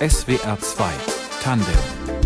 SWR 2 Tandem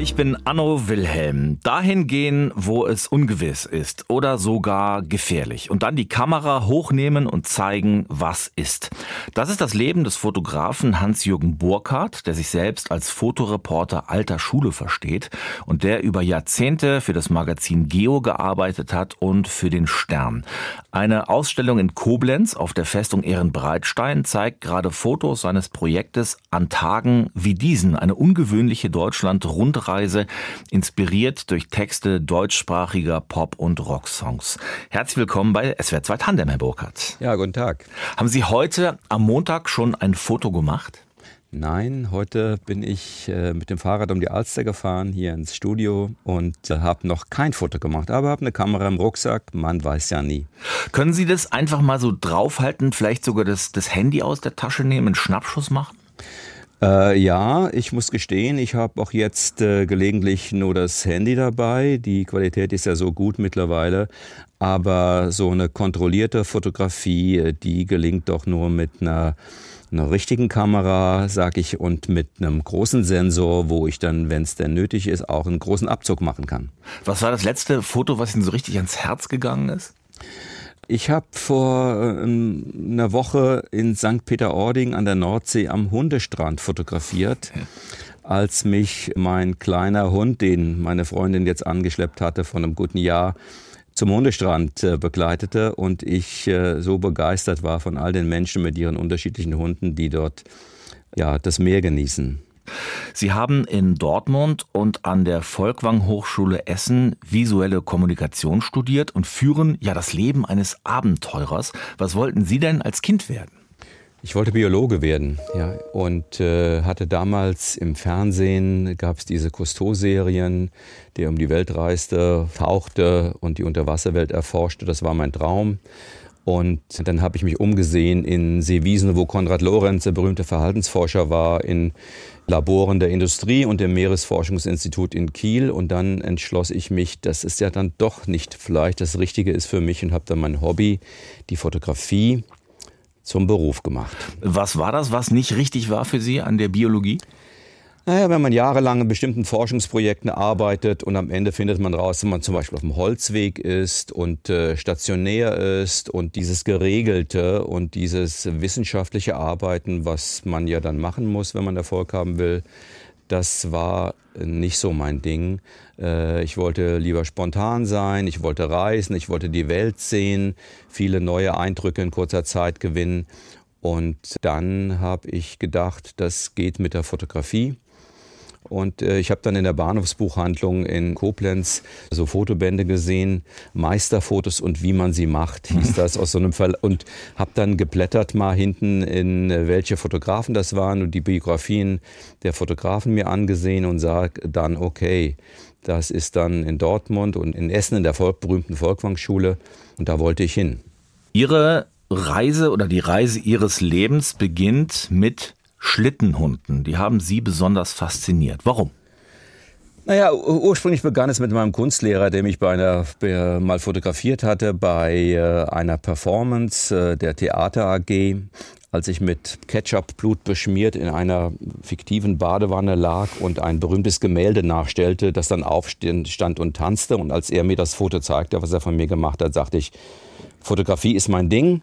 ich bin Anno Wilhelm. Dahin gehen, wo es ungewiss ist oder sogar gefährlich. Und dann die Kamera hochnehmen und zeigen, was ist. Das ist das Leben des Fotografen Hans-Jürgen Burkhardt, der sich selbst als Fotoreporter alter Schule versteht und der über Jahrzehnte für das Magazin Geo gearbeitet hat und für den Stern. Eine Ausstellung in Koblenz auf der Festung Ehrenbreitstein zeigt gerade Fotos seines Projektes an Tagen wie diesen. Eine ungewöhnliche Deutschland-Rundreise Zeitreise, inspiriert durch Texte deutschsprachiger Pop- und Rocksongs. Herzlich willkommen bei SWR 2 Tandem, Herr Burkhardt. Ja, guten Tag. Haben Sie heute am Montag schon ein Foto gemacht? Nein, heute bin ich äh, mit dem Fahrrad um die Alster gefahren, hier ins Studio und äh, habe noch kein Foto gemacht, aber habe eine Kamera im Rucksack, man weiß ja nie. Können Sie das einfach mal so draufhalten, vielleicht sogar das, das Handy aus der Tasche nehmen, einen Schnappschuss machen? Äh, ja, ich muss gestehen, ich habe auch jetzt äh, gelegentlich nur das Handy dabei. Die Qualität ist ja so gut mittlerweile. Aber so eine kontrollierte Fotografie, äh, die gelingt doch nur mit einer, einer richtigen Kamera, sag ich, und mit einem großen Sensor, wo ich dann, wenn es denn nötig ist, auch einen großen Abzug machen kann. Was war das letzte Foto, was Ihnen so richtig ans Herz gegangen ist? Ich habe vor äh, einer Woche in St. Peter-Ording an der Nordsee am Hundestrand fotografiert. Als mich mein kleiner Hund, den meine Freundin jetzt angeschleppt hatte von einem guten Jahr, zum Hundestrand äh, begleitete und ich äh, so begeistert war von all den Menschen mit ihren unterschiedlichen Hunden, die dort ja das Meer genießen. Sie haben in Dortmund und an der Volkwang Hochschule Essen visuelle Kommunikation studiert und führen ja das Leben eines Abenteurers. Was wollten Sie denn als Kind werden? Ich wollte Biologe werden, ja, und äh, hatte damals im Fernsehen gab es diese Cousteau-Serien, der um die Welt reiste, tauchte und die Unterwasserwelt erforschte. Das war mein Traum. Und dann habe ich mich umgesehen in Seewiesen, wo Konrad Lorenz, der berühmte Verhaltensforscher, war, in Laboren der Industrie und dem Meeresforschungsinstitut in Kiel. Und dann entschloss ich mich, dass es ja dann doch nicht vielleicht das Richtige ist für mich und habe dann mein Hobby, die Fotografie, zum Beruf gemacht. Was war das, was nicht richtig war für Sie an der Biologie? Naja, wenn man jahrelang in bestimmten Forschungsprojekten arbeitet und am Ende findet man raus, wenn man zum Beispiel auf dem Holzweg ist und äh, stationär ist und dieses Geregelte und dieses wissenschaftliche Arbeiten, was man ja dann machen muss, wenn man Erfolg haben will, das war nicht so mein Ding. Äh, ich wollte lieber spontan sein, ich wollte reisen, ich wollte die Welt sehen, viele neue Eindrücke in kurzer Zeit gewinnen. Und dann habe ich gedacht, das geht mit der Fotografie. Und äh, ich habe dann in der Bahnhofsbuchhandlung in Koblenz so Fotobände gesehen, Meisterfotos und wie man sie macht, hieß das aus so einem Fall. Und habe dann geblättert mal hinten in äh, welche Fotografen das waren und die Biografien der Fotografen mir angesehen und sah dann, okay, das ist dann in Dortmund und in Essen in der berühmten Volkwang-Schule und da wollte ich hin. Ihre Reise oder die Reise Ihres Lebens beginnt mit Schlittenhunden, die haben Sie besonders fasziniert. Warum? Naja, ursprünglich begann es mit meinem Kunstlehrer, der mich bei einer, mal fotografiert hatte bei äh, einer Performance äh, der Theater AG, als ich mit Ketchup-Blut beschmiert in einer fiktiven Badewanne lag und ein berühmtes Gemälde nachstellte, das dann aufstand und tanzte. Und als er mir das Foto zeigte, was er von mir gemacht hat, sagte ich, Fotografie ist mein Ding.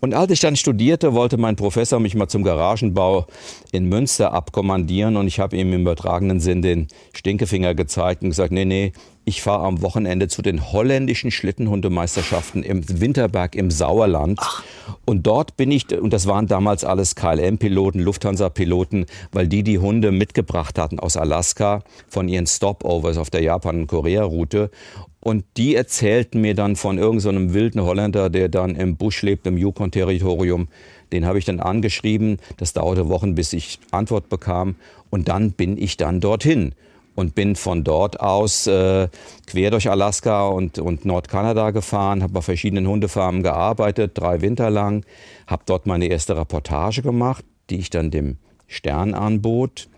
Und als ich dann studierte, wollte mein Professor mich mal zum Garagenbau in Münster abkommandieren und ich habe ihm im übertragenen Sinn den Stinkefinger gezeigt und gesagt, nee, nee, ich fahre am Wochenende zu den holländischen Schlittenhundemeisterschaften im Winterberg im Sauerland. Ach. Und dort bin ich, und das waren damals alles KLM-Piloten, Lufthansa-Piloten, weil die die Hunde mitgebracht hatten aus Alaska von ihren Stopovers auf der Japan- und Korea-Route. Und die erzählten mir dann von irgendeinem so wilden Holländer, der dann im Busch lebt, im Yukon-Territorium. Den habe ich dann angeschrieben. Das dauerte Wochen, bis ich Antwort bekam. Und dann bin ich dann dorthin und bin von dort aus äh, quer durch Alaska und, und Nordkanada gefahren, habe bei verschiedenen Hundefarmen gearbeitet, drei Winter lang, habe dort meine erste Reportage gemacht, die ich dann dem Stern anbot.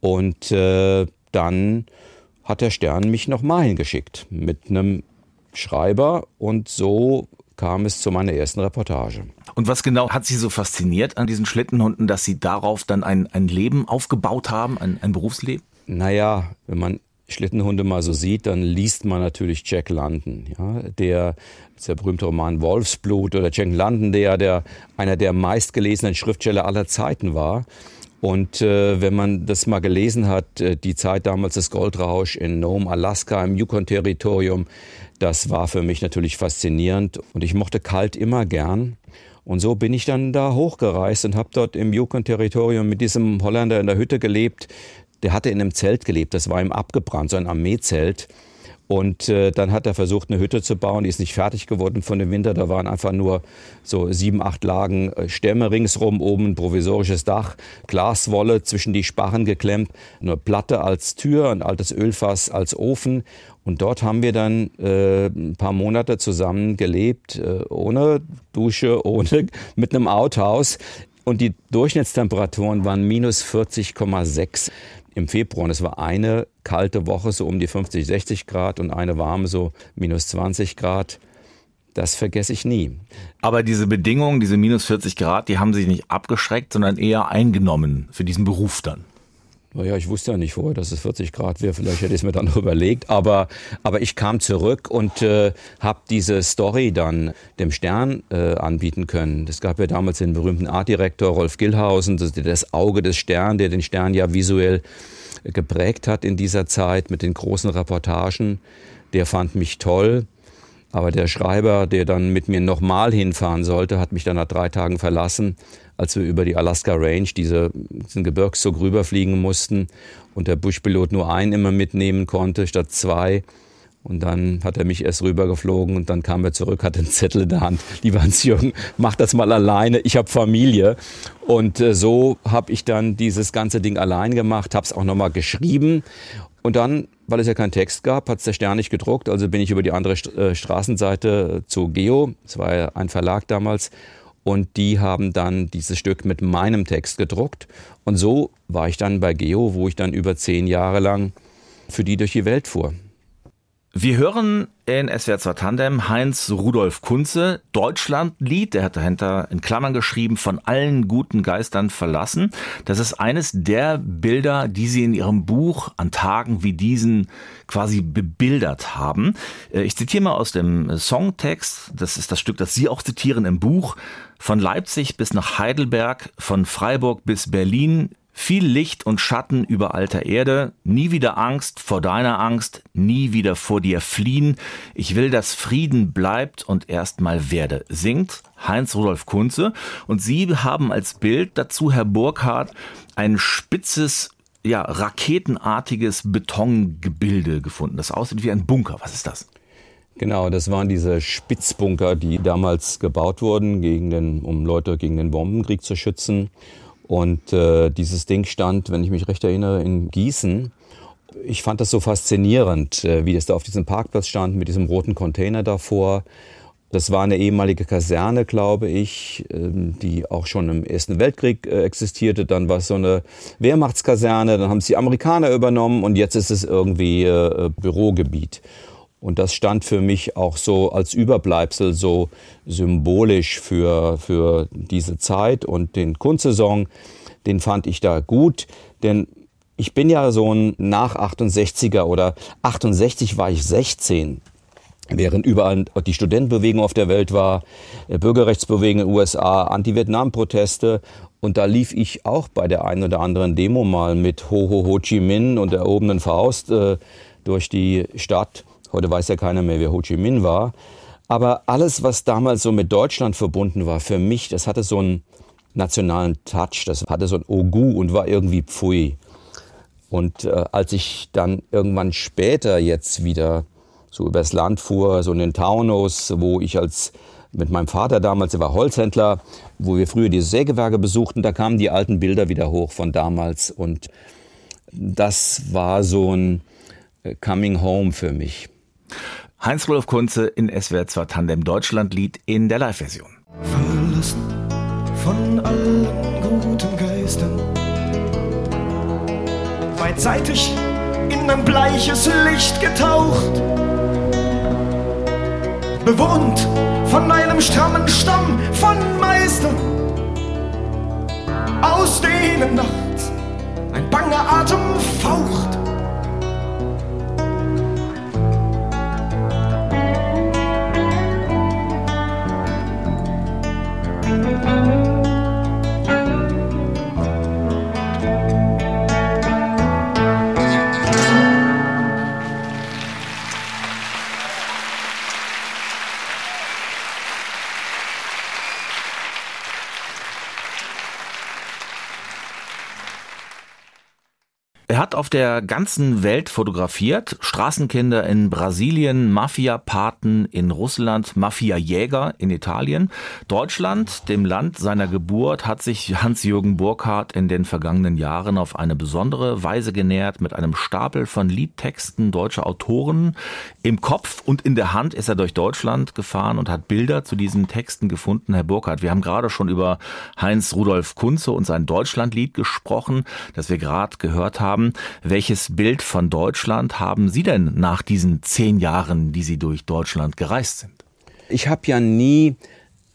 Und äh, dann hat der Stern mich nochmal hingeschickt mit einem Schreiber und so kam es zu meiner ersten Reportage. Und was genau hat Sie so fasziniert an diesen Schlittenhunden, dass Sie darauf dann ein, ein Leben aufgebaut haben, ein, ein Berufsleben? Naja, wenn man Schlittenhunde mal so sieht, dann liest man natürlich Jack London, ja, der, der berühmte Roman Wolfsblut oder Jack London, der, der einer der meistgelesenen Schriftsteller aller Zeiten war. Und äh, wenn man das mal gelesen hat, äh, die Zeit damals des Goldrausch in Nome, Alaska, im Yukon-Territorium, das war für mich natürlich faszinierend. Und ich mochte kalt immer gern. Und so bin ich dann da hochgereist und habe dort im Yukon-Territorium mit diesem Holländer in der Hütte gelebt. Der hatte in einem Zelt gelebt, das war ihm abgebrannt, so ein Armeezelt. Und äh, dann hat er versucht, eine Hütte zu bauen. Die ist nicht fertig geworden von dem Winter. Da waren einfach nur so sieben, acht Lagen äh, Stämme ringsrum, oben ein provisorisches Dach, Glaswolle zwischen die Sparren geklemmt, eine Platte als Tür, ein altes Ölfass als Ofen. Und dort haben wir dann äh, ein paar Monate zusammen gelebt, äh, ohne Dusche, ohne mit einem Outhouse. Und die Durchschnittstemperaturen waren minus 40,6 im Februar. Und es war eine kalte Woche, so um die 50, 60 Grad und eine warme, so minus 20 Grad. Das vergesse ich nie. Aber diese Bedingungen, diese minus 40 Grad, die haben sich nicht abgeschreckt, sondern eher eingenommen für diesen Beruf dann. Naja, ich wusste ja nicht vorher, dass es 40 Grad wäre. Vielleicht hätte ich es mir dann noch überlegt. Aber, aber ich kam zurück und äh, habe diese Story dann dem Stern äh, anbieten können. Es gab ja damals den berühmten Artdirektor Rolf Gillhausen, das, das Auge des Stern, der den Stern ja visuell geprägt hat in dieser Zeit mit den großen Reportagen. Der fand mich toll. Aber der Schreiber, der dann mit mir nochmal hinfahren sollte, hat mich dann nach drei Tagen verlassen, als wir über die Alaska Range, diese, diesen Gebirgszug rüberfliegen mussten und der Buschpilot nur einen immer mitnehmen konnte statt zwei. Und dann hat er mich erst rübergeflogen und dann kam er zurück, hatte einen Zettel in der Hand. Lieber Hans-Jürgen, mach das mal alleine, ich habe Familie. Und äh, so habe ich dann dieses ganze Ding allein gemacht, habe es auch nochmal geschrieben. Und dann weil es ja keinen Text gab, hat es der Stern nicht gedruckt. Also bin ich über die andere äh, Straßenseite zu Geo, das war ja ein Verlag damals, und die haben dann dieses Stück mit meinem Text gedruckt. Und so war ich dann bei Geo, wo ich dann über zehn Jahre lang für die durch die Welt fuhr. Wir hören in SWR 2 Tandem Heinz Rudolf Kunze, Deutschlandlied, der hat dahinter in Klammern geschrieben, von allen guten Geistern verlassen. Das ist eines der Bilder, die Sie in Ihrem Buch an Tagen wie diesen quasi bebildert haben. Äh, ich zitiere mal aus dem Songtext, das ist das Stück, das Sie auch zitieren im Buch. Von Leipzig bis nach Heidelberg, von Freiburg bis Berlin, viel Licht und Schatten über alter Erde, nie wieder Angst vor deiner Angst, nie wieder vor dir fliehen. Ich will, dass Frieden bleibt und erstmal werde, singt Heinz Rudolf Kunze. Und Sie haben als Bild dazu, Herr Burkhardt, ein spitzes, ja, raketenartiges Betongebilde gefunden. Das aussieht wie ein Bunker. Was ist das? Genau, das waren diese Spitzbunker, die damals gebaut wurden, gegen den, um Leute gegen den Bombenkrieg zu schützen. Und äh, dieses Ding stand, wenn ich mich recht erinnere, in Gießen. Ich fand das so faszinierend, äh, wie das da auf diesem Parkplatz stand, mit diesem roten Container davor. Das war eine ehemalige Kaserne, glaube ich, ähm, die auch schon im Ersten Weltkrieg äh, existierte. Dann war es so eine Wehrmachtskaserne, dann haben es die Amerikaner übernommen und jetzt ist es irgendwie äh, Bürogebiet. Und das stand für mich auch so als Überbleibsel so symbolisch für, für diese Zeit und den Kunstsaison, den fand ich da gut, denn ich bin ja so ein nach 68er oder 68 war ich 16 während überall die Studentenbewegung auf der Welt war, äh, Bürgerrechtsbewegung in den USA, Anti-Vietnam-Proteste. Und da lief ich auch bei der einen oder anderen Demo mal mit Ho Ho Ho Chi Minh und der erhobenen Faust äh, durch die Stadt. Heute weiß ja keiner mehr, wer Ho Chi Minh war. Aber alles, was damals so mit Deutschland verbunden war, für mich, das hatte so einen nationalen Touch, das hatte so ein Ogu und war irgendwie Pfui. Und äh, als ich dann irgendwann später jetzt wieder so übers Land fuhr, so in den Taunus, wo ich als mit meinem Vater damals, er war Holzhändler, wo wir früher die Sägewerke besuchten, da kamen die alten Bilder wieder hoch von damals und das war so ein äh, Coming Home für mich. Heinz-Rudolf Kunze in SWR 2 Tandem Deutschlandlied in der Live-Version. Verlassen von allen guten Geistern. Beidseitig in ein bleiches Licht getaucht. Bewohnt von einem strammen Stamm von Meistern, aus denen nachts ein banger Atem faucht. Auf der ganzen Welt fotografiert. Straßenkinder in Brasilien, Mafia-Paten in Russland, Mafia-Jäger in Italien. Deutschland, dem Land seiner Geburt, hat sich Hans-Jürgen Burkhardt in den vergangenen Jahren auf eine besondere Weise genährt mit einem Stapel von Liedtexten deutscher Autoren. Im Kopf und in der Hand ist er durch Deutschland gefahren und hat Bilder zu diesen Texten gefunden. Herr Burkhardt, wir haben gerade schon über Heinz Rudolf Kunze und sein Deutschlandlied gesprochen, das wir gerade gehört haben. Welches Bild von Deutschland haben Sie denn nach diesen zehn Jahren, die Sie durch Deutschland gereist sind? Ich habe ja nie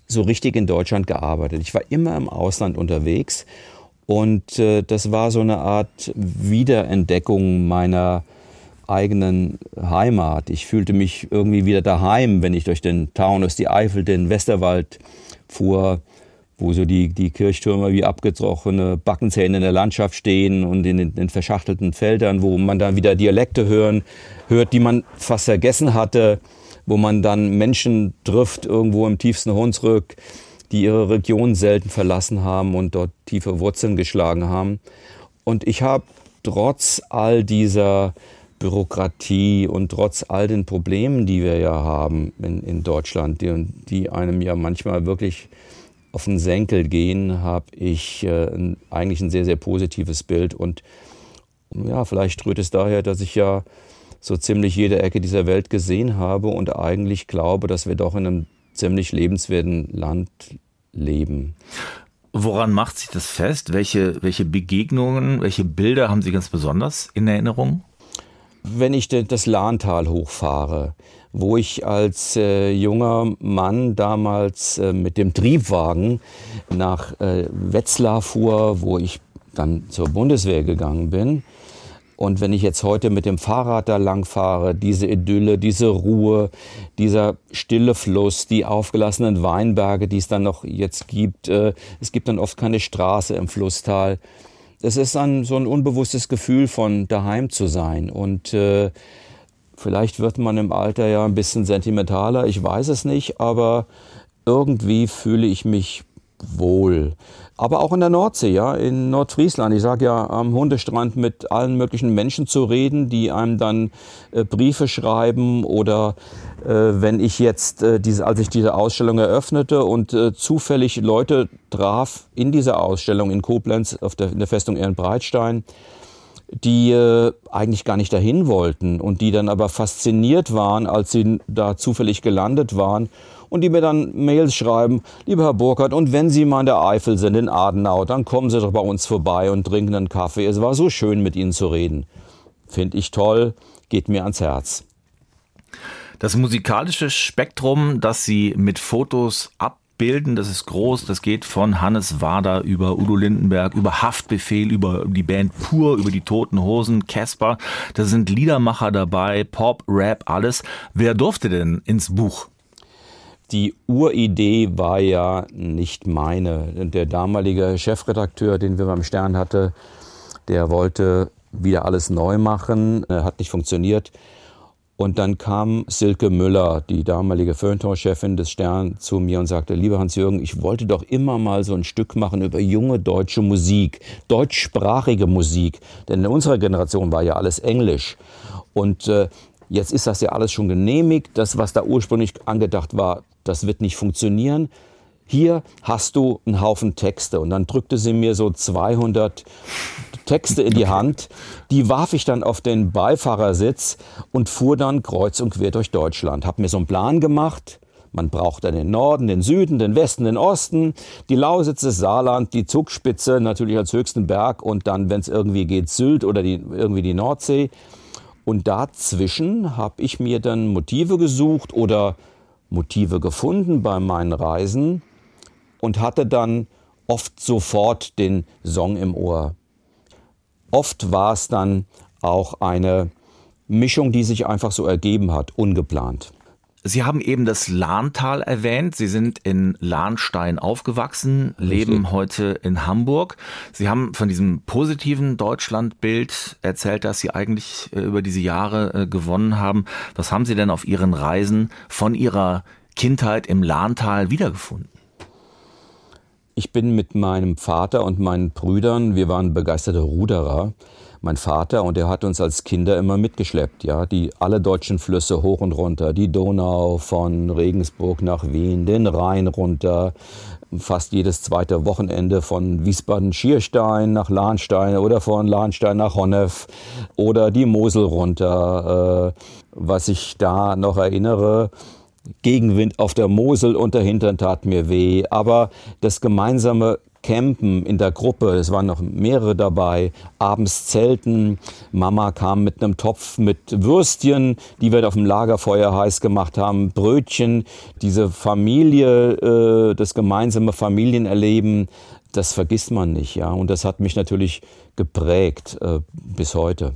so richtig in Deutschland gearbeitet. Ich war immer im Ausland unterwegs und äh, das war so eine Art Wiederentdeckung meiner eigenen Heimat. Ich fühlte mich irgendwie wieder daheim, wenn ich durch den Taunus, die Eifel, den Westerwald fuhr wo so die, die Kirchtürme wie abgebrochene Backenzähne in der Landschaft stehen und in den verschachtelten Feldern, wo man dann wieder Dialekte hören, hört, die man fast vergessen hatte, wo man dann Menschen trifft irgendwo im tiefsten Hunsrück, die ihre Region selten verlassen haben und dort tiefe Wurzeln geschlagen haben. Und ich habe trotz all dieser Bürokratie und trotz all den Problemen, die wir ja haben in, in Deutschland, die, die einem ja manchmal wirklich auf den Senkel gehen, habe ich äh, eigentlich ein sehr, sehr positives Bild. Und ja, vielleicht rührt es daher, dass ich ja so ziemlich jede Ecke dieser Welt gesehen habe und eigentlich glaube, dass wir doch in einem ziemlich lebenswerten Land leben. Woran macht sich das fest? Welche, welche Begegnungen, welche Bilder haben Sie ganz besonders in Erinnerung? Wenn ich das Lahntal hochfahre, wo ich als äh, junger Mann damals äh, mit dem Triebwagen nach äh, Wetzlar fuhr, wo ich dann zur Bundeswehr gegangen bin. Und wenn ich jetzt heute mit dem Fahrrad da lang fahre, diese Idylle, diese Ruhe, dieser stille Fluss, die aufgelassenen Weinberge, die es dann noch jetzt gibt, äh, es gibt dann oft keine Straße im Flusstal. Es ist dann so ein unbewusstes Gefühl von daheim zu sein. Und äh, Vielleicht wird man im Alter ja ein bisschen sentimentaler, ich weiß es nicht, aber irgendwie fühle ich mich wohl. Aber auch in der Nordsee, ja, in Nordfriesland. Ich sage ja, am Hundestrand mit allen möglichen Menschen zu reden, die einem dann äh, Briefe schreiben oder wenn ich jetzt, äh, diese, als ich diese Ausstellung eröffnete und äh, zufällig Leute traf in dieser Ausstellung in Koblenz auf der, in der Festung Ehrenbreitstein, die äh, eigentlich gar nicht dahin wollten und die dann aber fasziniert waren, als sie da zufällig gelandet waren und die mir dann Mails schreiben, lieber Herr Burkhardt, und wenn Sie mal in der Eifel sind, in Adenau, dann kommen Sie doch bei uns vorbei und trinken einen Kaffee. Es war so schön, mit Ihnen zu reden. Finde ich toll, geht mir ans Herz. Das musikalische Spektrum, das Sie mit Fotos ab bilden. Das ist groß. Das geht von Hannes Wader über Udo Lindenberg, über Haftbefehl, über die Band Pur, über die Toten Hosen, Casper. Da sind Liedermacher dabei, Pop, Rap, alles. Wer durfte denn ins Buch? Die Uridee war ja nicht meine. Der damalige Chefredakteur, den wir beim Stern hatte, der wollte wieder alles neu machen, hat nicht funktioniert. Und dann kam Silke Müller, die damalige Feuilleton-Chefin des Stern, zu mir und sagte, lieber Hans-Jürgen, ich wollte doch immer mal so ein Stück machen über junge deutsche Musik, deutschsprachige Musik. Denn in unserer Generation war ja alles Englisch. Und äh, jetzt ist das ja alles schon genehmigt. Das, was da ursprünglich angedacht war, das wird nicht funktionieren hier hast du einen Haufen Texte. Und dann drückte sie mir so 200 Texte in die Hand. Die warf ich dann auf den Beifahrersitz und fuhr dann kreuz und quer durch Deutschland. Hab mir so einen Plan gemacht. Man braucht dann den Norden, den Süden, den Westen, den Osten, die Lausitz, das Saarland, die Zugspitze natürlich als höchsten Berg und dann, wenn es irgendwie geht, Sylt oder die, irgendwie die Nordsee. Und dazwischen habe ich mir dann Motive gesucht oder Motive gefunden bei meinen Reisen und hatte dann oft sofort den Song im Ohr. Oft war es dann auch eine Mischung, die sich einfach so ergeben hat, ungeplant. Sie haben eben das Lahntal erwähnt. Sie sind in Lahnstein aufgewachsen, Richtig. leben heute in Hamburg. Sie haben von diesem positiven Deutschlandbild erzählt, das Sie eigentlich äh, über diese Jahre äh, gewonnen haben. Was haben Sie denn auf Ihren Reisen von Ihrer Kindheit im Lahntal wiedergefunden? Ich bin mit meinem Vater und meinen Brüdern, wir waren begeisterte Ruderer, mein Vater und er hat uns als Kinder immer mitgeschleppt, ja, die alle deutschen Flüsse hoch und runter, die Donau von Regensburg nach Wien, den Rhein runter, fast jedes zweite Wochenende von Wiesbaden-Schierstein nach Lahnstein oder von Lahnstein nach Honnef oder die Mosel runter. Äh, was ich da noch erinnere, Gegenwind auf der Mosel und der Hintern tat mir weh. Aber das gemeinsame Campen in der Gruppe, es waren noch mehrere dabei, abends Zelten. Mama kam mit einem Topf mit Würstchen, die wir auf dem Lagerfeuer heiß gemacht haben, Brötchen. Diese Familie, äh, das gemeinsame Familienerleben, das vergisst man nicht, ja. Und das hat mich natürlich geprägt äh, bis heute.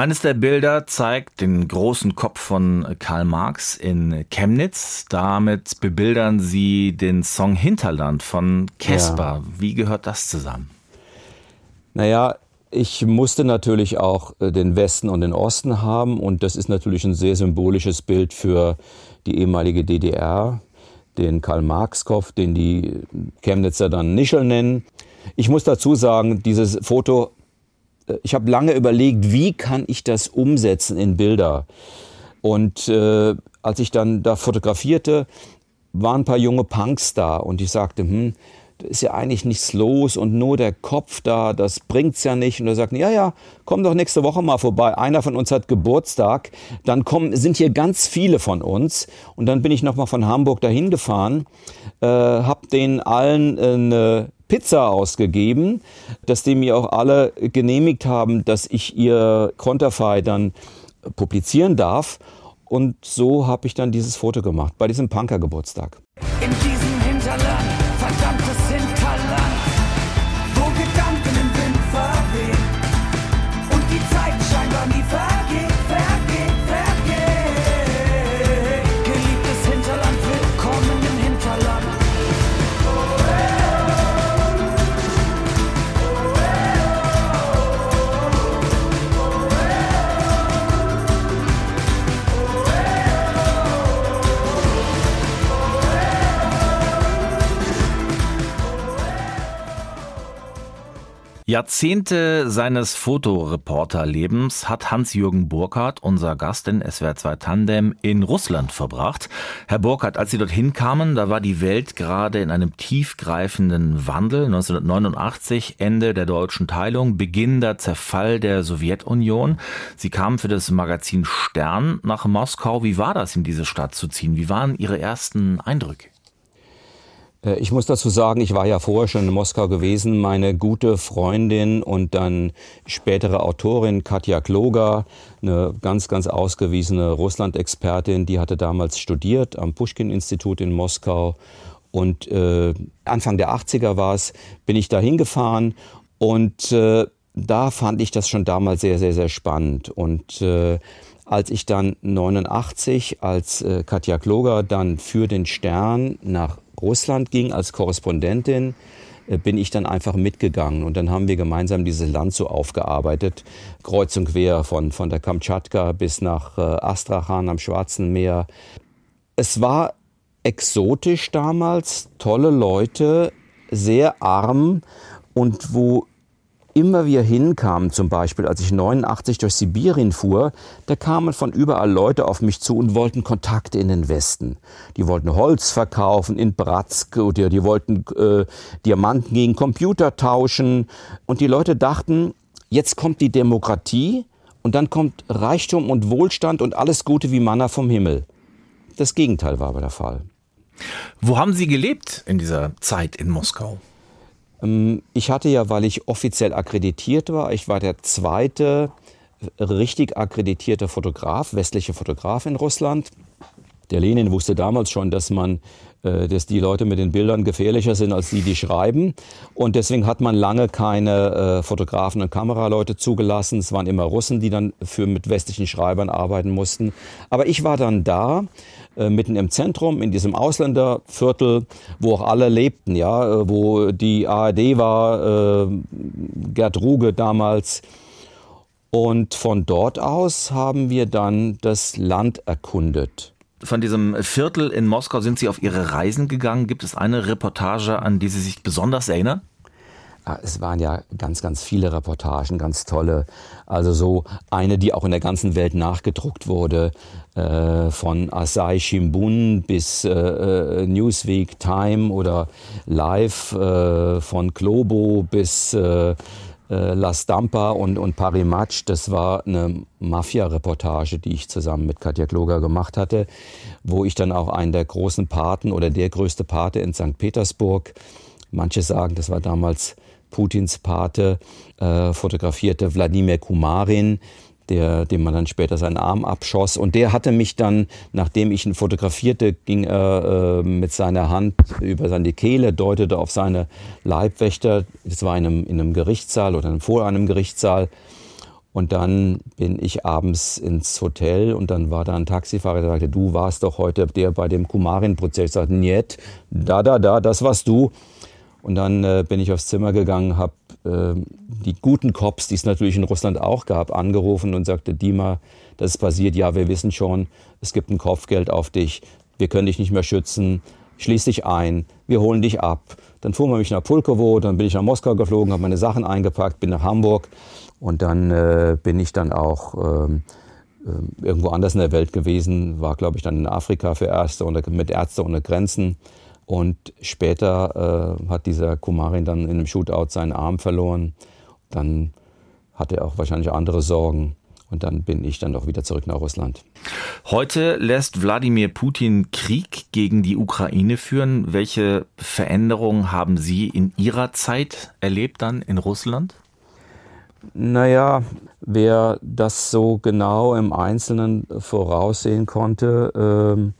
Eines der Bilder zeigt den großen Kopf von Karl Marx in Chemnitz. Damit bebildern sie den Song Hinterland von Kesper. Ja. Wie gehört das zusammen? Naja, ich musste natürlich auch äh, den Westen und den Osten haben und das ist natürlich ein sehr symbolisches Bild für die ehemalige DDR, den Karl-Marx-Kopf, den die Chemnitzer dann Nischel nennen. Ich muss dazu sagen, dieses Foto ich habe lange überlegt, wie kann ich das umsetzen in Bilder. Und äh, als ich dann da fotografierte, waren ein paar junge Punks da und ich sagte, hm, da ist ja eigentlich nichts los und nur der Kopf da, das bringt's ja nicht. Und er sagten, ja, ja, komm doch nächste Woche mal vorbei. Einer von uns hat Geburtstag. Dann kommen, sind hier ganz viele von uns. Und dann bin ich nochmal von Hamburg dahin gefahren, äh, hab denen allen eine Pizza ausgegeben, dass die mir auch alle genehmigt haben, dass ich ihr Konterfei dann publizieren darf. Und so habe ich dann dieses Foto gemacht, bei diesem Punker-Geburtstag. Jahrzehnte seines Fotoreporterlebens hat Hans-Jürgen Burkhardt, unser Gast in SWR 2 Tandem, in Russland verbracht. Herr Burkhardt, als Sie dorthin kamen, da war die Welt gerade in einem tiefgreifenden Wandel. 1989, Ende der deutschen Teilung, Beginn der Zerfall der Sowjetunion. Sie kamen für das Magazin Stern nach Moskau. Wie war das, in diese Stadt zu ziehen? Wie waren Ihre ersten Eindrücke? Äh, ich muss dazu sagen, ich war ja vorher schon in Moskau gewesen. Meine gute Freundin und dann spätere Autorin Katja Kloger, eine ganz, ganz ausgewiesene Russland-Expertin, die hatte damals studiert am Pushkin-Institut in Moskau. Und äh, Anfang der 80er war es, bin ich da hingefahren und äh, da fand ich das schon damals sehr, sehr, sehr spannend. Und äh, als ich dann 89, als äh, Katja Kloger dann für den Stern nach Russland ging als Korrespondentin, äh, bin ich dann einfach mitgegangen. Und dann haben wir gemeinsam dieses Land so aufgearbeitet, kreuz und quer von, von der Kamtschatka bis nach äh, Astrachan am Schwarzen Meer. Es war exotisch damals, tolle Leute, sehr arm. Und wo immer wir hinkamen, zum Beispiel, als ich 89 durch Sibirien fuhr, da kamen von überall Leute auf mich zu und wollten Kontakte in den Westen. Die wollten Holz verkaufen in Bratsk oder die wollten äh, Diamanten gegen Computer tauschen. Und die Leute dachten, jetzt kommt die Demokratie und dann kommt Reichtum und Wohlstand und alles Gute wie Manna vom Himmel. Das Gegenteil war aber der Fall. Wo haben Sie gelebt in dieser Zeit in Moskau? Ähm, ich hatte ja, weil ich offiziell akkreditiert war, ich war der zweite richtig akkreditierte Fotograf, westliche Fotograf in Russland. Der Lenin wusste damals schon, dass man äh, dass die Leute mit den Bildern gefährlicher sind als die, die schreiben. Und deswegen hat man lange keine äh, Fotografen und Kameraleute zugelassen. Es waren immer Russen, die dann für mit westlichen Schreibern arbeiten mussten. Aber ich war dann da, äh, mitten im Zentrum, in diesem Ausländerviertel, wo auch alle lebten, ja, äh, wo die ARD war, äh, Gerd Ruge damals. Und von dort aus haben wir dann das Land erkundet von diesem Viertel in Moskau sind Sie auf Ihre Reisen gegangen. Gibt es eine Reportage, an die Sie sich besonders erinnern? Ah, es waren ja ganz, ganz viele Reportagen, ganz tolle. Also so eine, die auch in der ganzen Welt nachgedruckt wurde, äh, von Asahi Shimbun bis äh, äh Newsweek, Time oder Live, äh, von Globo bis äh, La Stampa und, und Parimatch, das war eine Mafia-Reportage, die ich zusammen mit Katja Kloger gemacht hatte, wo ich dann auch einen der großen Paten oder der größte Pate in St. Petersburg, manche sagen, das war damals Putins Pate, äh, fotografierte Wladimir Kumarin, der, dem man dann später seinen Arm abschoss. Und der hatte mich dann, nachdem ich ihn fotografierte, ging er äh, mit seiner Hand über seine Kehle, deutete auf seine Leibwächter. Das war in einem, in einem Gerichtssaal oder vor einem Gerichtssaal. Und dann bin ich abends ins Hotel und dann war da ein Taxifahrer, der sagte, du warst doch heute der bei dem Kumarin-Prozess. Ich sagte, niet, da, da, da, das warst du. Und dann äh, bin ich aufs Zimmer gegangen, habe äh, die guten Cops, die es natürlich in Russland auch gab, angerufen und sagte, Dima, das ist passiert, ja, wir wissen schon, es gibt ein Kopfgeld auf dich, wir können dich nicht mehr schützen, schließ dich ein, wir holen dich ab. Dann fuhren wir mich nach Pulkowo, dann bin ich nach Moskau geflogen, habe meine Sachen eingepackt, bin nach Hamburg. Und dann äh, bin ich dann auch ähm, äh, irgendwo anders in der Welt gewesen, war glaube ich dann in Afrika für Ärzte und mit Ärzte ohne Grenzen und später äh, hat dieser Kumarin dann in einem Shootout seinen Arm verloren. Dann hatte er auch wahrscheinlich andere Sorgen. Und dann bin ich dann doch wieder zurück nach Russland. Heute lässt Wladimir Putin Krieg gegen die Ukraine führen. Welche Veränderungen haben Sie in Ihrer Zeit erlebt dann in Russland? Naja, wer das so genau im Einzelnen voraussehen konnte, ähm,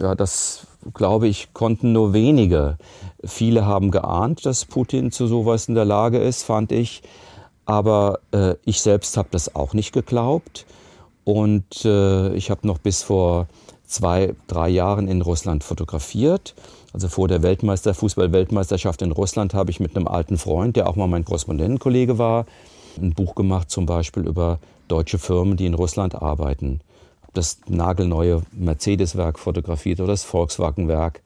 ja, das glaube ich, konnten nur wenige. Viele haben geahnt, dass Putin zu sowas in der Lage ist, fand ich. Aber äh, ich selbst habe das auch nicht geglaubt. Und äh, ich habe noch bis vor zwei, drei Jahren in Russland fotografiert. Also vor der Weltmeister, Fußball-Weltmeisterschaft in Russland habe ich mit einem alten Freund, der auch mal mein Korrespondentenkollege war, ein Buch gemacht zum Beispiel über deutsche Firmen, die in Russland arbeiten das nagelneue Mercedes-Werk fotografiert oder das Volkswagen-Werk.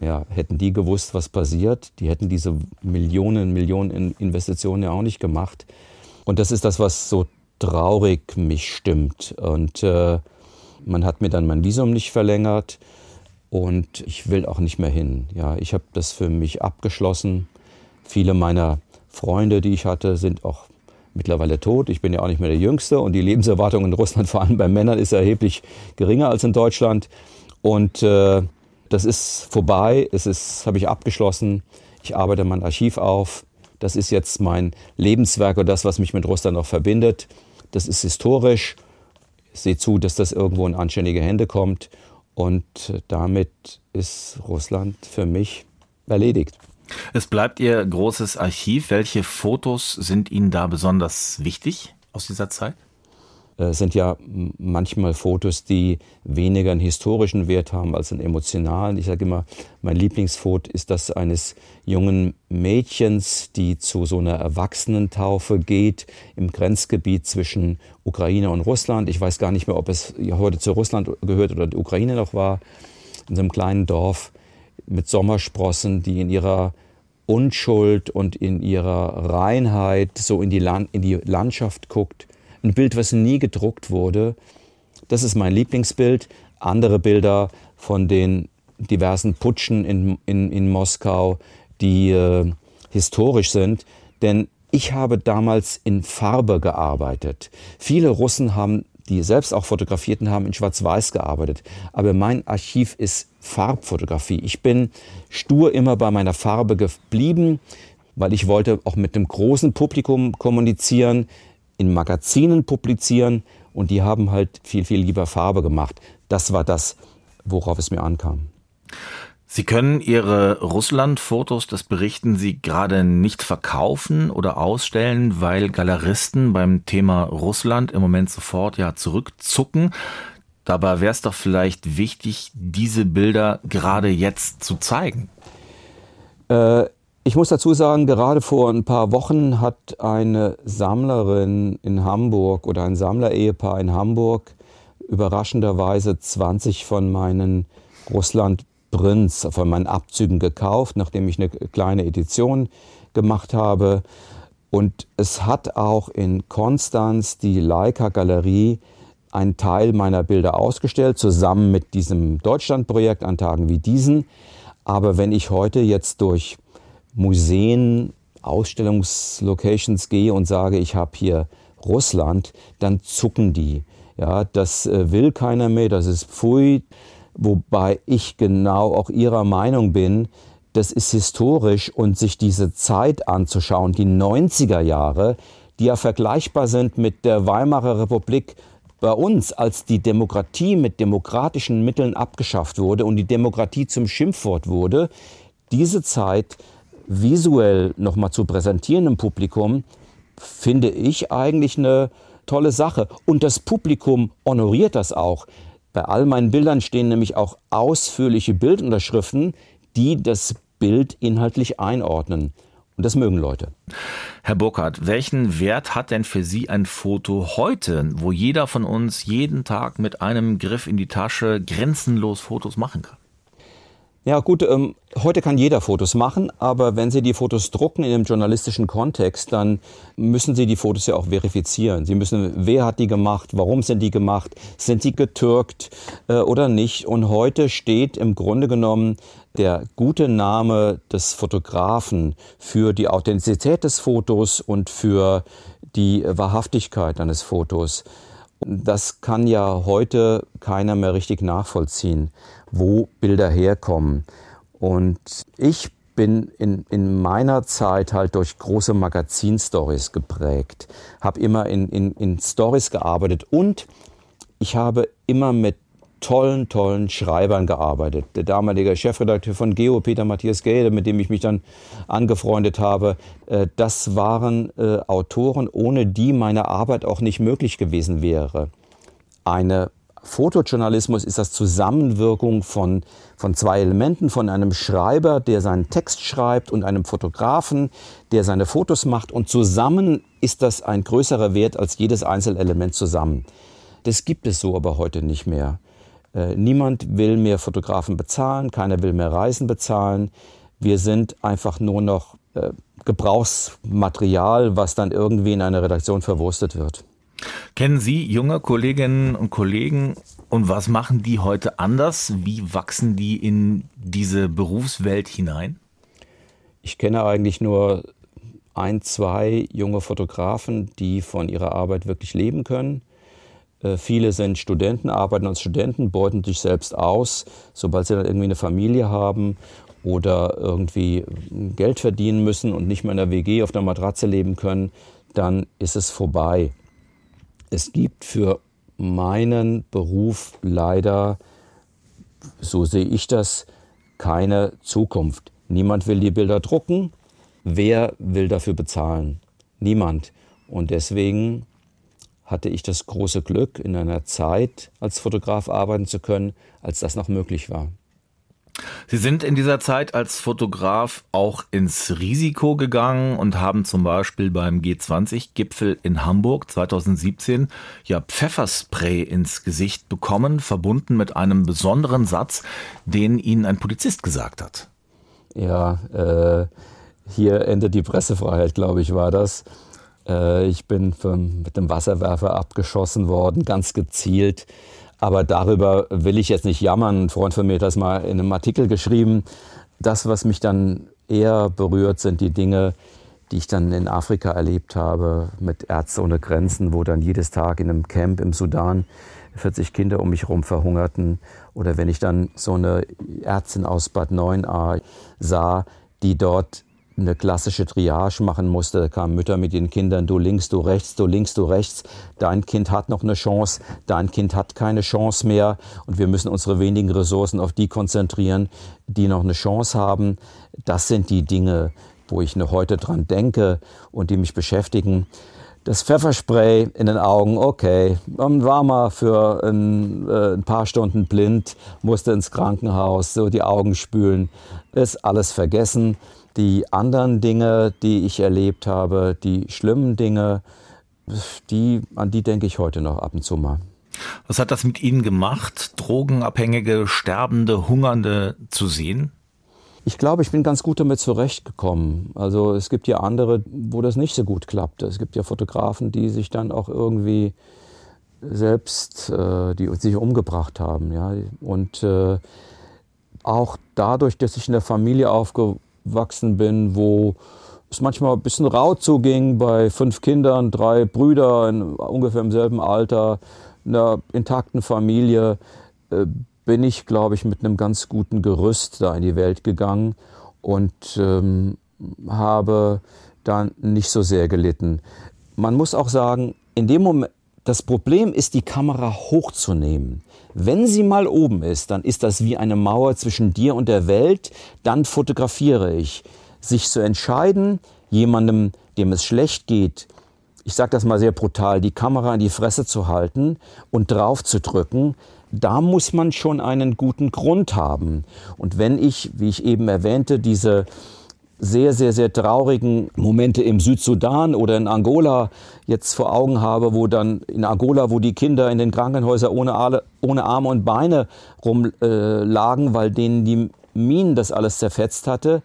Ja, hätten die gewusst, was passiert, die hätten diese Millionen, Millionen Investitionen ja auch nicht gemacht. Und das ist das, was so traurig mich stimmt. Und äh, man hat mir dann mein Visum nicht verlängert und ich will auch nicht mehr hin. Ja, ich habe das für mich abgeschlossen. Viele meiner Freunde, die ich hatte, sind auch mittlerweile tot. Ich bin ja auch nicht mehr der Jüngste und die Lebenserwartung in Russland, vor allem bei Männern, ist erheblich geringer als in Deutschland. Und äh, das ist vorbei, es ist, habe ich abgeschlossen. Ich arbeite mein Archiv auf. Das ist jetzt mein Lebenswerk und das, was mich mit Russland noch verbindet. Das ist historisch. Ich sehe zu, dass das irgendwo in anständige Hände kommt. Und damit ist Russland für mich erledigt. Es bleibt Ihr großes Archiv. Welche Fotos sind Ihnen da besonders wichtig aus dieser Zeit? Es äh, sind ja manchmal Fotos, die weniger einen historischen Wert haben als einen emotionalen. Ich sage immer, mein Lieblingsfoto ist das eines jungen Mädchens, die zu so einer Erwachsenentaufe geht im Grenzgebiet zwischen Ukraine und Russland. Ich weiß gar nicht mehr, ob es heute zu Russland gehört oder die Ukraine noch war. In so einem kleinen Dorf mit Sommersprossen, die in ihrer Unschuld und in ihrer Reinheit so in die, Land, in die Landschaft guckt. Ein Bild, was nie gedruckt wurde. Das ist mein Lieblingsbild. Andere Bilder von den diversen Putschen in, in, in Moskau, die äh, historisch sind. Denn ich habe damals in Farbe gearbeitet. Viele Russen haben die selbst auch fotografierten haben, in Schwarz-Weiß gearbeitet. Aber mein Archiv ist Farbfotografie. Ich bin stur immer bei meiner Farbe geblieben, weil ich wollte auch mit dem großen Publikum kommunizieren, in Magazinen publizieren Und die haben halt viel, viel lieber Farbe gemacht. Das war das, worauf es mir ankam. Sie können Ihre Russland-Fotos, das berichten Sie, gerade nicht verkaufen oder ausstellen, weil Galeristen beim Thema Russland im Moment sofort ja zurückzucken. Dabei wäre es doch vielleicht wichtig, diese Bilder gerade jetzt zu zeigen. Äh, ich muss dazu sagen, gerade vor ein paar Wochen hat eine Sammlerin in Hamburg oder ein Sammlerehepaar in Hamburg überraschenderweise 20 von meinen Russland Prinz von meinen Abzügen gekauft, nachdem ich eine kleine Edition gemacht habe. Und es hat auch in Konstanz die Leica Galerie einen Teil meiner Bilder ausgestellt, zusammen mit diesem Deutschlandprojekt an Tagen wie diesen. Aber wenn ich heute jetzt durch Museen, Ausstellungslocations gehe und sage, ich habe hier Russland, dann zucken die. Ja, das äh, will keiner mehr, das ist pfui wobei ich genau auch Ihrer Meinung bin, das ist historisch und sich diese Zeit anzuschauen, die 90er Jahre, die ja vergleichbar sind mit der Weimarer Republik bei uns, als die Demokratie mit demokratischen Mitteln abgeschafft wurde und die Demokratie zum Schimpfwort wurde, diese Zeit visuell nochmal zu präsentieren im Publikum, finde ich eigentlich eine tolle Sache. Und das Publikum honoriert das auch. Bei all meinen Bildern stehen nämlich auch ausführliche Bildunterschriften, die das Bild inhaltlich einordnen. Und das mögen Leute. Herr Burkhardt, welchen Wert hat denn für Sie ein Foto heute, wo jeder von uns jeden Tag mit einem Griff in die Tasche grenzenlos Fotos machen kann? Ja gut, ähm, heute kann jeder Fotos machen, aber wenn Sie die Fotos drucken in einem journalistischen Kontext, dann müssen Sie die Fotos ja auch verifizieren. Sie müssen, wer hat die gemacht, warum sind die gemacht, sind die getürkt äh, oder nicht. Und heute steht im Grunde genommen der gute Name des Fotografen für die Authentizität des Fotos und für die Wahrhaftigkeit eines Fotos. Das kann ja heute keiner mehr richtig nachvollziehen wo Bilder herkommen. Und ich bin in, in meiner Zeit halt durch große Magazinstories geprägt, habe immer in, in, in Stories gearbeitet und ich habe immer mit tollen, tollen Schreibern gearbeitet. Der damalige Chefredakteur von Geo, Peter Matthias Gelde, mit dem ich mich dann angefreundet habe, äh, das waren äh, Autoren, ohne die meine Arbeit auch nicht möglich gewesen wäre. Eine Fotojournalismus ist das Zusammenwirkung von, von zwei Elementen, von einem Schreiber, der seinen Text schreibt und einem Fotografen, der seine Fotos macht. Und zusammen ist das ein größerer Wert als jedes Einzelelement zusammen. Das gibt es so aber heute nicht mehr. Äh, niemand will mehr Fotografen bezahlen, keiner will mehr Reisen bezahlen. Wir sind einfach nur noch äh, Gebrauchsmaterial, was dann irgendwie in einer Redaktion verwurstet wird. Kennen Sie junge Kolleginnen und Kollegen und was machen die heute anders? Wie wachsen die in diese Berufswelt hinein? Ich kenne eigentlich nur ein, zwei junge Fotografen, die von ihrer Arbeit wirklich leben können. Äh, viele sind Studenten, arbeiten als Studenten, beuten sich selbst aus, sobald sie dann irgendwie eine Familie haben oder irgendwie Geld verdienen müssen und nicht mehr in der WG auf der Matratze leben können, dann ist es vorbei es gibt für meinen Beruf leider, so sehe ich das, keine Zukunft. Niemand will die Bilder drucken. Wer will dafür bezahlen? Niemand. Und deswegen hatte ich das große Glück, in einer Zeit als Fotograf arbeiten zu können, als das noch möglich war. Sie sind in dieser Zeit als Fotograf auch ins Risiko gegangen und haben zum Beispiel beim G20-Gipfel in Hamburg 2017 ja Pfefferspray ins Gesicht bekommen, verbunden mit einem besonderen Satz, den Ihnen ein Polizist gesagt hat. Ja, äh, hier endet die Pressefreiheit, glaube ich, war das. Äh, ich bin vom, mit dem Wasserwerfer abgeschossen worden, ganz gezielt. Aber darüber will ich jetzt nicht jammern. Ein Freund von mir hat das mal in einem Artikel geschrieben. Das, was mich dann eher berührt, sind die Dinge, die ich dann in Afrika erlebt habe, mit Ärzte ohne Grenzen, wo dann jedes Tag in einem Camp im Sudan 40 Kinder um mich herum verhungerten. Oder wenn ich dann so eine Ärztin aus Bad 9a sah, die dort eine klassische Triage machen musste. Da kamen Mütter mit ihren Kindern, du links, du rechts, du links, du rechts. Dein Kind hat noch eine Chance, dein Kind hat keine Chance mehr. Und wir müssen unsere wenigen Ressourcen auf die konzentrieren, die noch eine Chance haben. Das sind die Dinge, wo ich noch heute dran denke und die mich beschäftigen. Das Pfefferspray in den Augen, okay. Man war mal für ein, äh, ein, paar Stunden blind, musste ins Krankenhaus, so die Augen spülen, ist alles vergessen. Die anderen Dinge, die ich erlebt habe, die schlimmen Dinge, die, an die denke ich heute noch ab und zu mal. Was hat das mit Ihnen gemacht, Drogenabhängige, Sterbende, Hungernde zu sehen? Ich glaube, ich bin ganz gut damit zurechtgekommen. Also es gibt ja andere, wo das nicht so gut klappt. Es gibt ja Fotografen, die sich dann auch irgendwie selbst, äh, die sich umgebracht haben. Ja? Und äh, auch dadurch, dass ich in der Familie aufgewachsen bin, wo es manchmal ein bisschen rau zuging bei fünf Kindern, drei Brüder in ungefähr im selben Alter, einer intakten Familie, äh, bin ich, glaube ich, mit einem ganz guten Gerüst da in die Welt gegangen und ähm, habe dann nicht so sehr gelitten. Man muss auch sagen, in dem Moment, das Problem ist, die Kamera hochzunehmen. Wenn sie mal oben ist, dann ist das wie eine Mauer zwischen dir und der Welt, dann fotografiere ich. Sich zu entscheiden, jemandem, dem es schlecht geht, ich sage das mal sehr brutal, die Kamera in die Fresse zu halten und drauf zu drücken, da muss man schon einen guten Grund haben. Und wenn ich, wie ich eben erwähnte, diese sehr, sehr, sehr traurigen Momente im Südsudan oder in Angola jetzt vor Augen habe, wo dann in Angola, wo die Kinder in den Krankenhäusern ohne, ohne Arme und Beine rumlagen, äh, weil denen die Minen das alles zerfetzt hatte.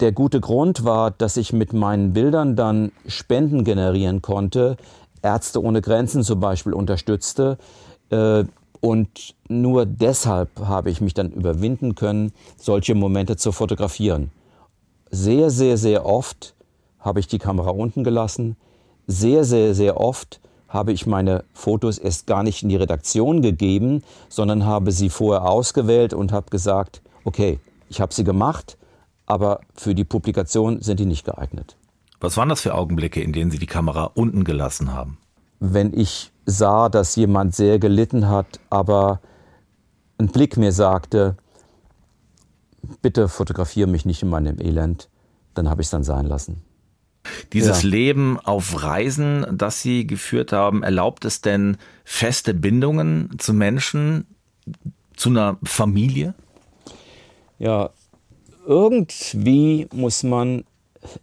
Der gute Grund war, dass ich mit meinen Bildern dann Spenden generieren konnte, Ärzte ohne Grenzen zum Beispiel unterstützte, äh, und nur deshalb habe ich mich dann überwinden können, solche Momente zu fotografieren. Sehr, sehr, sehr oft habe ich die Kamera unten gelassen. Sehr, sehr, sehr oft habe ich meine Fotos erst gar nicht in die Redaktion gegeben, sondern habe sie vorher ausgewählt und habe gesagt, okay, ich habe sie gemacht, aber für die Publikation sind die nicht geeignet. Was waren das für Augenblicke, in denen Sie die Kamera unten gelassen haben? Wenn ich sah, dass jemand sehr gelitten hat, aber ein Blick mir sagte, bitte fotografiere mich nicht in meinem Elend, dann habe ich es dann sein lassen. Dieses ja. Leben auf Reisen, das Sie geführt haben, erlaubt es denn feste Bindungen zu Menschen, zu einer Familie? Ja, irgendwie muss man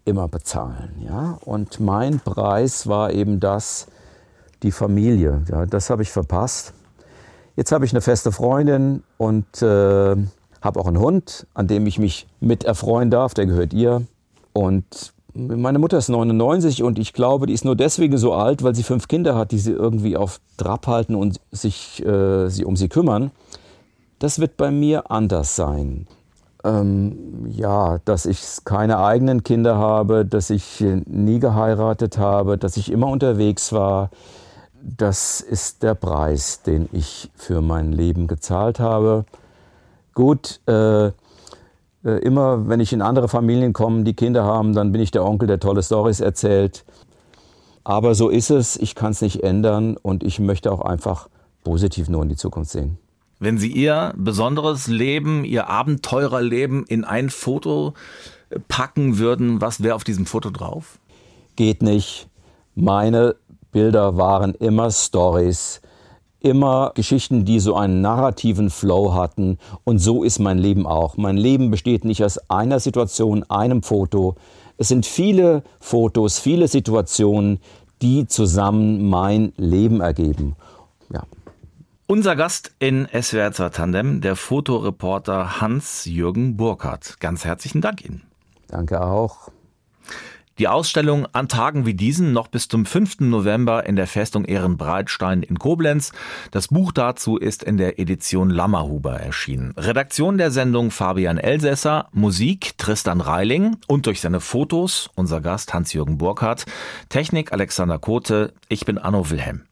immer bezahlen, ja. Und mein Preis war eben das, die Familie. Ja, das habe ich verpasst. Jetzt habe ich eine feste Freundin und äh, habe auch einen Hund, an dem ich mich mit erfreuen darf. Der gehört ihr. Und meine Mutter ist 99 und ich glaube, die ist nur deswegen so alt, weil sie fünf Kinder hat, die sie irgendwie auf Trab halten und sich äh, sie um sie kümmern. Das wird bei mir anders sein. Ähm, ja, dass ich keine eigenen Kinder habe, dass ich nie geheiratet habe, dass ich immer unterwegs war, das ist der Preis, den ich für mein Leben gezahlt habe. Gut, äh, äh, immer wenn ich in andere Familien komme, die Kinder haben, dann bin ich der Onkel, der tolle Stories erzählt. Aber so ist es, ich kann es nicht ändern und ich möchte auch einfach positiv nur in die Zukunft sehen. Wenn Sie Ihr besonderes Leben, Ihr Abenteurerleben in ein Foto packen würden, was wäre auf diesem Foto drauf? Geht nicht. Meine Bilder waren immer Stories, immer Geschichten, die so einen narrativen Flow hatten. Und so ist mein Leben auch. Mein Leben besteht nicht aus einer Situation, einem Foto. Es sind viele Fotos, viele Situationen, die zusammen mein Leben ergeben. Ja. Unser Gast in SWR 2 Tandem, der Fotoreporter Hans-Jürgen Burkhardt. Ganz herzlichen Dank Ihnen. Danke auch. Die Ausstellung an Tagen wie diesen noch bis zum 5. November in der Festung Ehrenbreitstein in Koblenz. Das Buch dazu ist in der Edition Lammerhuber erschienen. Redaktion der Sendung Fabian Elsässer, Musik Tristan Reiling und durch seine Fotos unser Gast Hans-Jürgen Burkhardt, Technik Alexander Kote, ich bin Anno Wilhelm.